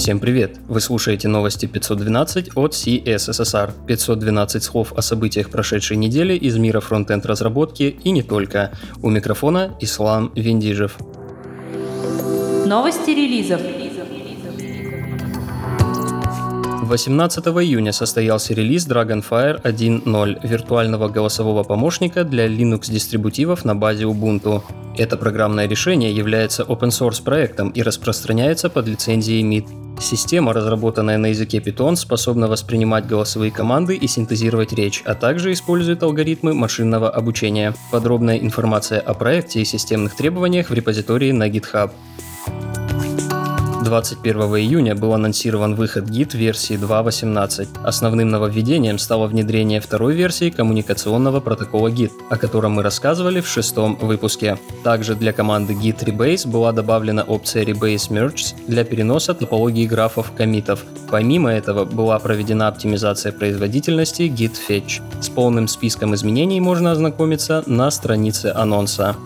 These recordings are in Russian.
Всем привет! Вы слушаете новости 512 от CSSR. 512 слов о событиях прошедшей недели из мира фронтенд разработки и не только. У микрофона Ислам Виндижев. Новости релизов. 18 июня состоялся релиз Dragonfire 1.0, виртуального голосового помощника для Linux-дистрибутивов на базе Ubuntu. Это программное решение является open-source проектом и распространяется под лицензией MIT. Система, разработанная на языке Python, способна воспринимать голосовые команды и синтезировать речь, а также использует алгоритмы машинного обучения. Подробная информация о проекте и системных требованиях в репозитории на GitHub. 21 июня был анонсирован выход Git версии 2.18. Основным нововведением стало внедрение второй версии коммуникационного протокола Git, о котором мы рассказывали в шестом выпуске. Также для команды Git Rebase была добавлена опция Rebase Merge для переноса топологии графов комитов. Помимо этого была проведена оптимизация производительности Git Fetch. С полным списком изменений можно ознакомиться на странице анонса.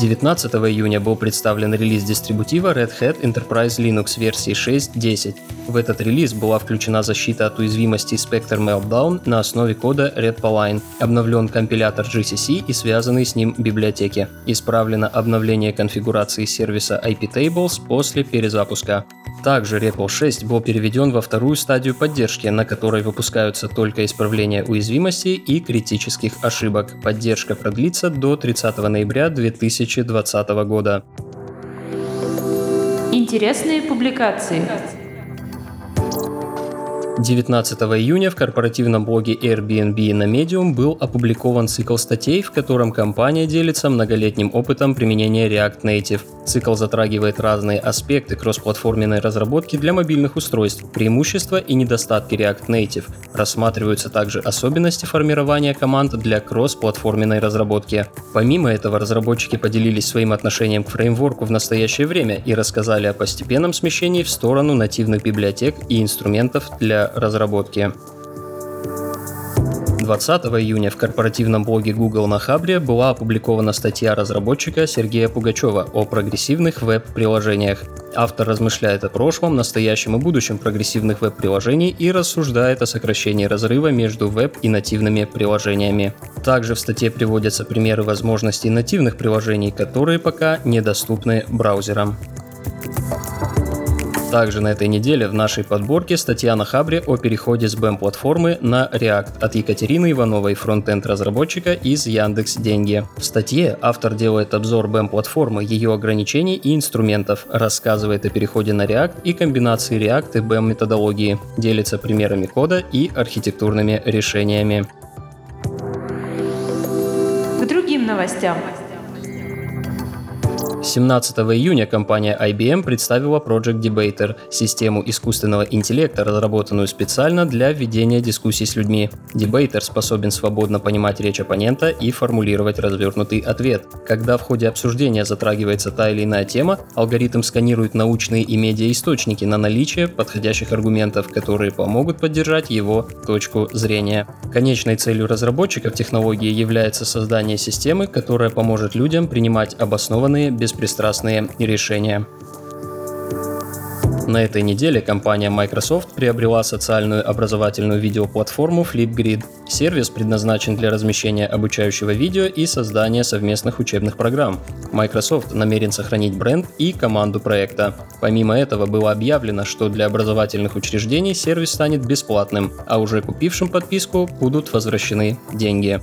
19 июня был представлен релиз дистрибутива Red Hat Enterprise Linux версии 6.10. В этот релиз была включена защита от уязвимости Spectre Meltdown на основе кода Redpoline, обновлен компилятор GCC и связанные с ним библиотеки. Исправлено обновление конфигурации сервиса iptables после перезапуска. Также REPL 6 был переведен во вторую стадию поддержки, на которой выпускаются только исправления уязвимостей и критических ошибок. Поддержка продлится до 30 ноября 2020 года. Интересные публикации. 19 июня в корпоративном блоге Airbnb на Medium был опубликован цикл статей, в котором компания делится многолетним опытом применения React Native. Цикл затрагивает разные аспекты кроссплатформенной разработки для мобильных устройств, преимущества и недостатки React Native. Рассматриваются также особенности формирования команд для кроссплатформенной разработки. Помимо этого, разработчики поделились своим отношением к фреймворку в настоящее время и рассказали о постепенном смещении в сторону нативных библиотек и инструментов для разработки. 20 июня в корпоративном блоге Google на Хабре была опубликована статья разработчика Сергея Пугачева о прогрессивных веб-приложениях. Автор размышляет о прошлом, настоящем и будущем прогрессивных веб-приложений и рассуждает о сокращении разрыва между веб и нативными приложениями. Также в статье приводятся примеры возможностей нативных приложений, которые пока недоступны браузерам. Также на этой неделе в нашей подборке статья на Хабре о переходе с BEM-платформы на React от Екатерины Ивановой, фронтенд-разработчика из Яндекс Деньги. В статье автор делает обзор BEM-платформы, ее ограничений и инструментов, рассказывает о переходе на React и комбинации React и BEM методологии, делится примерами кода и архитектурными решениями. К другим новостям. 17 июня компания IBM представила Project Debater – систему искусственного интеллекта, разработанную специально для ведения дискуссий с людьми. Debater способен свободно понимать речь оппонента и формулировать развернутый ответ. Когда в ходе обсуждения затрагивается та или иная тема, алгоритм сканирует научные и медиаисточники на наличие подходящих аргументов, которые помогут поддержать его точку зрения. Конечной целью разработчиков технологии является создание системы, которая поможет людям принимать обоснованные, без беспристрастные решения. На этой неделе компания Microsoft приобрела социальную образовательную видеоплатформу Flipgrid. Сервис предназначен для размещения обучающего видео и создания совместных учебных программ. Microsoft намерен сохранить бренд и команду проекта. Помимо этого было объявлено, что для образовательных учреждений сервис станет бесплатным, а уже купившим подписку будут возвращены деньги.